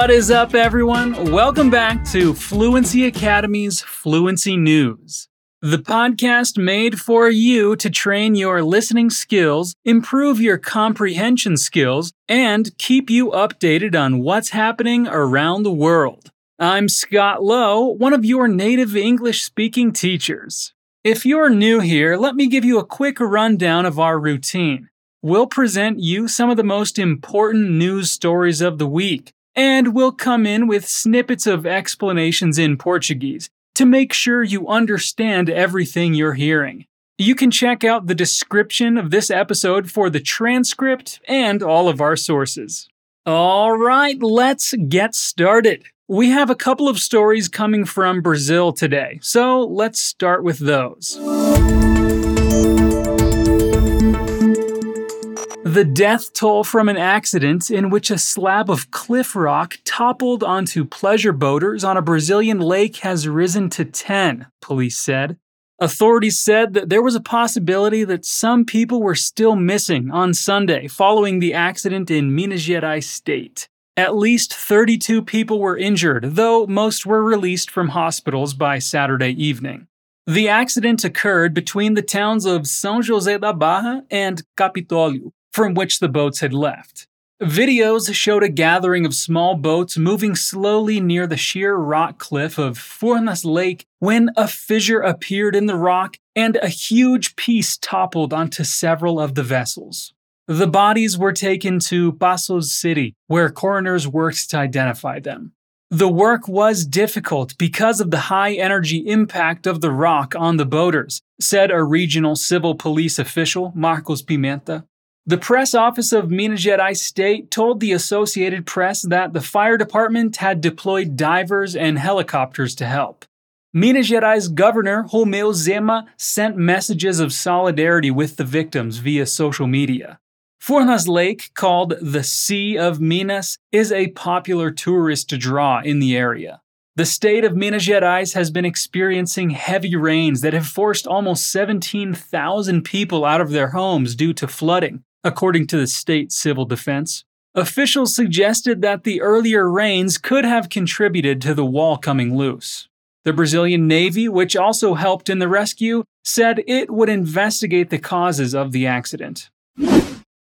What is up, everyone? Welcome back to Fluency Academy's Fluency News, the podcast made for you to train your listening skills, improve your comprehension skills, and keep you updated on what's happening around the world. I'm Scott Lowe, one of your native English speaking teachers. If you're new here, let me give you a quick rundown of our routine. We'll present you some of the most important news stories of the week and we'll come in with snippets of explanations in Portuguese to make sure you understand everything you're hearing. You can check out the description of this episode for the transcript and all of our sources. All right, let's get started. We have a couple of stories coming from Brazil today, so let's start with those. The death toll from an accident in which a slab of cliff rock toppled onto pleasure boaters on a Brazilian lake has risen to 10, police said. Authorities said that there was a possibility that some people were still missing on Sunday following the accident in Minas Gerais state. At least 32 people were injured, though most were released from hospitals by Saturday evening. The accident occurred between the towns of São José da Barra and Capitólio, from which the boats had left. Videos showed a gathering of small boats moving slowly near the sheer rock cliff of Furnas Lake when a fissure appeared in the rock and a huge piece toppled onto several of the vessels. The bodies were taken to Passos City, where coroners worked to identify them. The work was difficult because of the high energy impact of the rock on the boaters, said a regional civil police official, Marcos Pimenta. The press office of Minas Gerais State told the Associated Press that the fire department had deployed divers and helicopters to help. Minas Gerais Governor Romeu Zema sent messages of solidarity with the victims via social media. Furnas Lake, called the Sea of Minas, is a popular tourist draw in the area. The state of Minas Gerais has been experiencing heavy rains that have forced almost 17,000 people out of their homes due to flooding, according to the state civil defense. Officials suggested that the earlier rains could have contributed to the wall coming loose. The Brazilian Navy, which also helped in the rescue, said it would investigate the causes of the accident.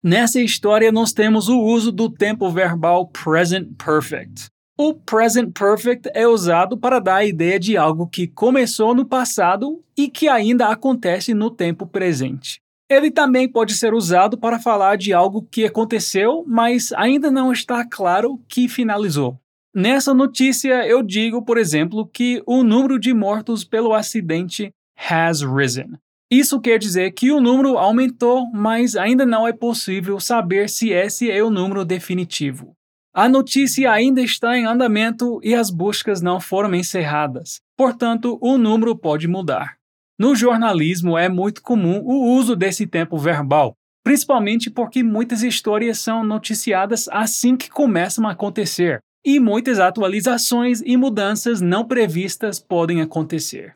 Nessa história, nós temos o uso do tempo verbal present perfect. O present perfect é usado para dar a ideia de algo que começou no passado e que ainda acontece no tempo presente. Ele também pode ser usado para falar de algo que aconteceu, mas ainda não está claro que finalizou. Nessa notícia, eu digo, por exemplo, que o número de mortos pelo acidente has risen. Isso quer dizer que o número aumentou, mas ainda não é possível saber se esse é o número definitivo. A notícia ainda está em andamento e as buscas não foram encerradas, portanto, o número pode mudar. No jornalismo é muito comum o uso desse tempo verbal, principalmente porque muitas histórias são noticiadas assim que começam a acontecer, e muitas atualizações e mudanças não previstas podem acontecer.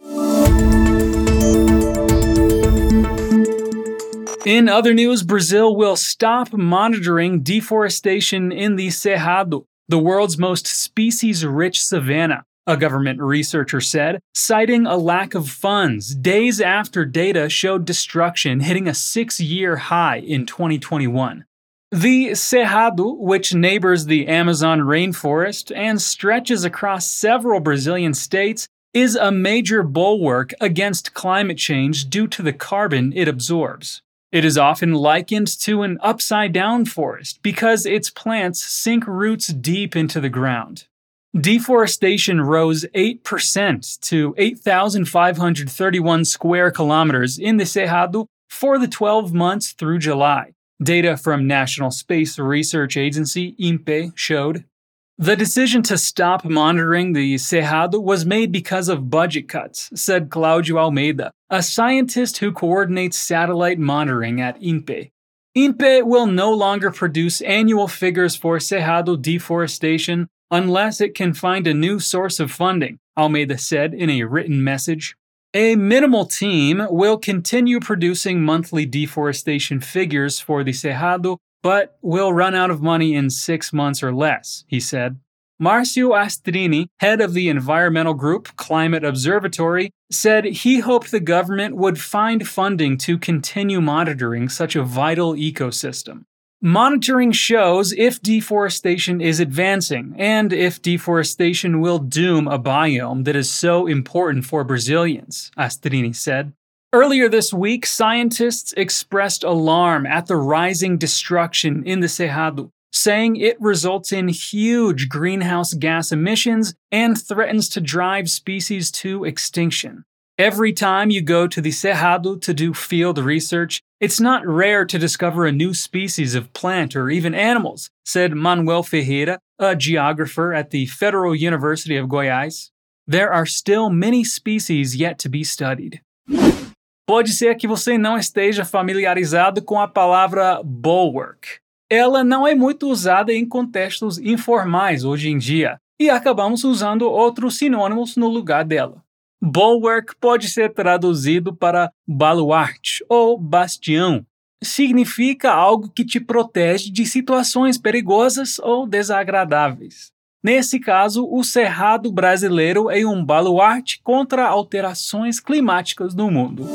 In other news, Brazil will stop monitoring deforestation in the Cerrado, the world's most species rich savanna a government researcher said, citing a lack of funds days after data showed destruction hitting a six year high in 2021. The Cerrado, which neighbors the Amazon rainforest and stretches across several Brazilian states, is a major bulwark against climate change due to the carbon it absorbs. It is often likened to an upside down forest because its plants sink roots deep into the ground. Deforestation rose 8% to 8,531 square kilometers in the Cerrado for the 12 months through July. Data from National Space Research Agency INPE showed. The decision to stop monitoring the Cerrado was made because of budget cuts, said Claudio Almeida, a scientist who coordinates satellite monitoring at INPE. INPE will no longer produce annual figures for Cerrado deforestation unless it can find a new source of funding, Almeida said in a written message. A minimal team will continue producing monthly deforestation figures for the Cerrado, but will run out of money in six months or less, he said. Marcio Astrini, head of the environmental group Climate Observatory, said he hoped the government would find funding to continue monitoring such a vital ecosystem. Monitoring shows if deforestation is advancing and if deforestation will doom a biome that is so important for Brazilians, Astrini said. Earlier this week, scientists expressed alarm at the rising destruction in the Cerrado, saying it results in huge greenhouse gas emissions and threatens to drive species to extinction. Every time you go to the Cerrado to do field research, it's not rare to discover a new species of plant or even animals, said Manuel Ferreira, a geographer at the Federal University of Goiás. There are still many species yet to be studied. Pode ser que você não esteja familiarizado com a palavra bulwark. Ela não é muito usada em contextos informais hoje em dia, e acabamos usando outros sinônimos no lugar dela. Bulwark pode ser traduzido para baluarte ou bastião. Significa algo que te protege de situações perigosas ou desagradáveis. Nesse caso, o Cerrado brasileiro é um baluarte contra alterações climáticas no mundo.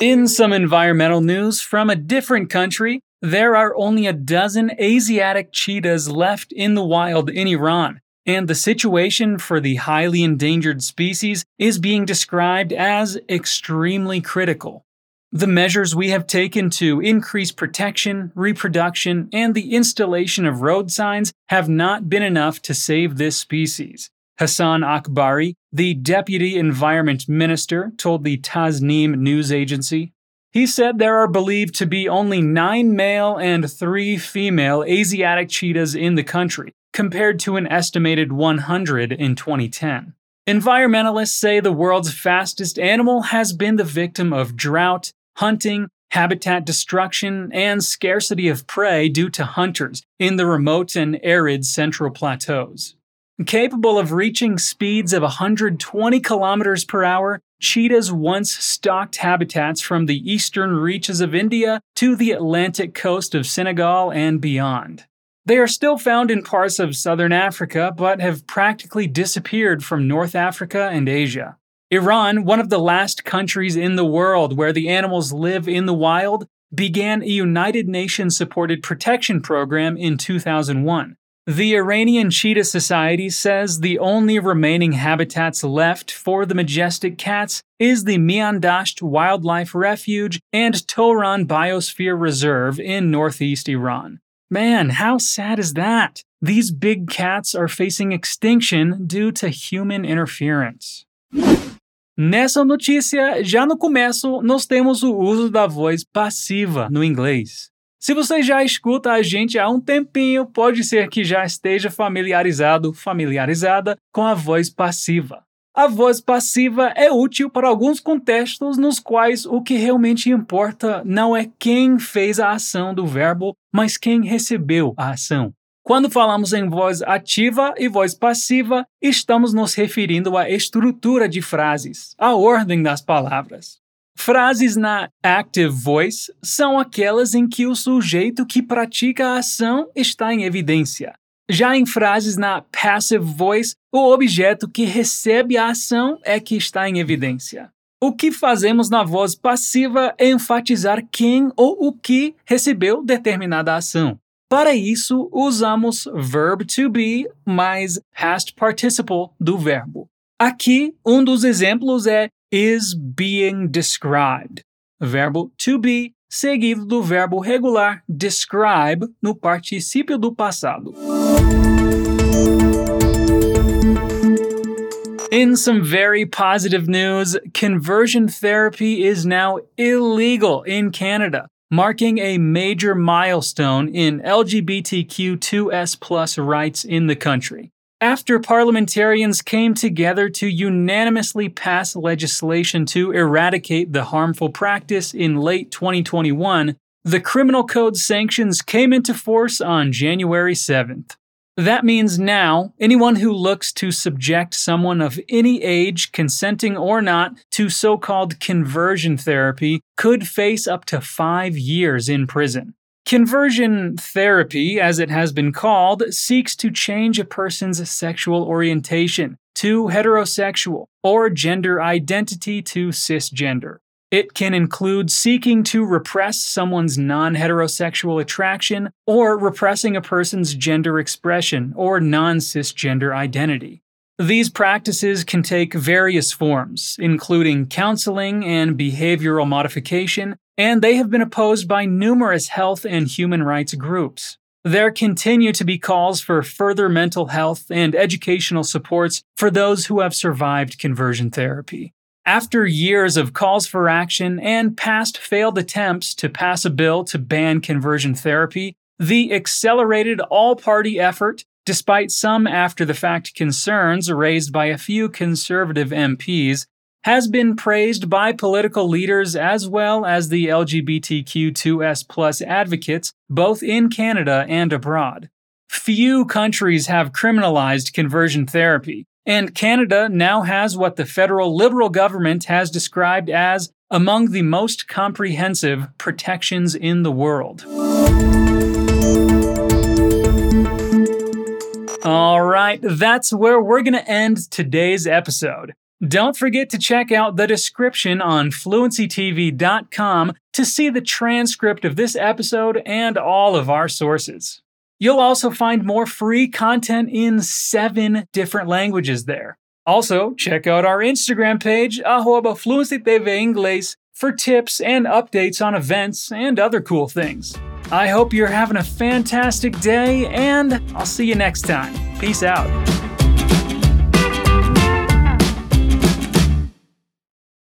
In some environmental news from a different country, there are only a dozen Asiatic cheetahs left in the wild in Iran, and the situation for the highly endangered species is being described as extremely critical. The measures we have taken to increase protection, reproduction, and the installation of road signs have not been enough to save this species. Hassan Akbari, the Deputy Environment Minister, told the Tasnim news agency. He said there are believed to be only nine male and three female Asiatic cheetahs in the country, compared to an estimated 100 in 2010. Environmentalists say the world's fastest animal has been the victim of drought, hunting, habitat destruction, and scarcity of prey due to hunters in the remote and arid central plateaus. Capable of reaching speeds of 120 kilometers per hour, cheetahs once stocked habitats from the eastern reaches of India to the Atlantic coast of Senegal and beyond. They are still found in parts of southern Africa, but have practically disappeared from North Africa and Asia. Iran, one of the last countries in the world where the animals live in the wild, began a United Nations supported protection program in 2001. The Iranian Cheetah Society says the only remaining habitats left for the majestic cats is the Miandasht Wildlife Refuge and Toran Biosphere Reserve in northeast Iran. Man, how sad is that? These big cats are facing extinction due to human interference. Nessa notícia, já no começo, nós temos o uso da voz passiva no inglês. Se você já escuta a gente há um tempinho, pode ser que já esteja familiarizado, familiarizada com a voz passiva. A voz passiva é útil para alguns contextos nos quais o que realmente importa não é quem fez a ação do verbo, mas quem recebeu a ação. Quando falamos em voz ativa e voz passiva, estamos nos referindo à estrutura de frases, à ordem das palavras. Frases na active voice são aquelas em que o sujeito que pratica a ação está em evidência. Já em frases na passive voice, o objeto que recebe a ação é que está em evidência. O que fazemos na voz passiva é enfatizar quem ou o que recebeu determinada ação. Para isso, usamos verb to be mais past participle do verbo. Aqui, um dos exemplos é is being described. Verbo to be seguido do verbo regular describe no particípio do passado. In some very positive news, conversion therapy is now illegal in Canada, marking a major milestone in LGBTQ2S rights in the country after parliamentarians came together to unanimously pass legislation to eradicate the harmful practice in late 2021, the Criminal Code sanctions came into force on January 7th. That means now, anyone who looks to subject someone of any age, consenting or not, to so called conversion therapy could face up to five years in prison. Conversion therapy, as it has been called, seeks to change a person's sexual orientation to heterosexual or gender identity to cisgender. It can include seeking to repress someone's non heterosexual attraction or repressing a person's gender expression or non cisgender identity. These practices can take various forms, including counseling and behavioral modification, and they have been opposed by numerous health and human rights groups. There continue to be calls for further mental health and educational supports for those who have survived conversion therapy. After years of calls for action and past failed attempts to pass a bill to ban conversion therapy, the accelerated all party effort, despite some after the fact concerns raised by a few conservative MPs, has been praised by political leaders as well as the LGBTQ2S plus advocates, both in Canada and abroad. Few countries have criminalized conversion therapy, and Canada now has what the federal Liberal government has described as among the most comprehensive protections in the world. All right, that's where we're going to end today's episode. Don't forget to check out the description on fluencytv.com to see the transcript of this episode and all of our sources. You'll also find more free content in seven different languages there. Also, check out our Instagram page, arroba Fluency TV Inglês, for tips and updates on events and other cool things. I hope you're having a fantastic day, and I'll see you next time. Peace out.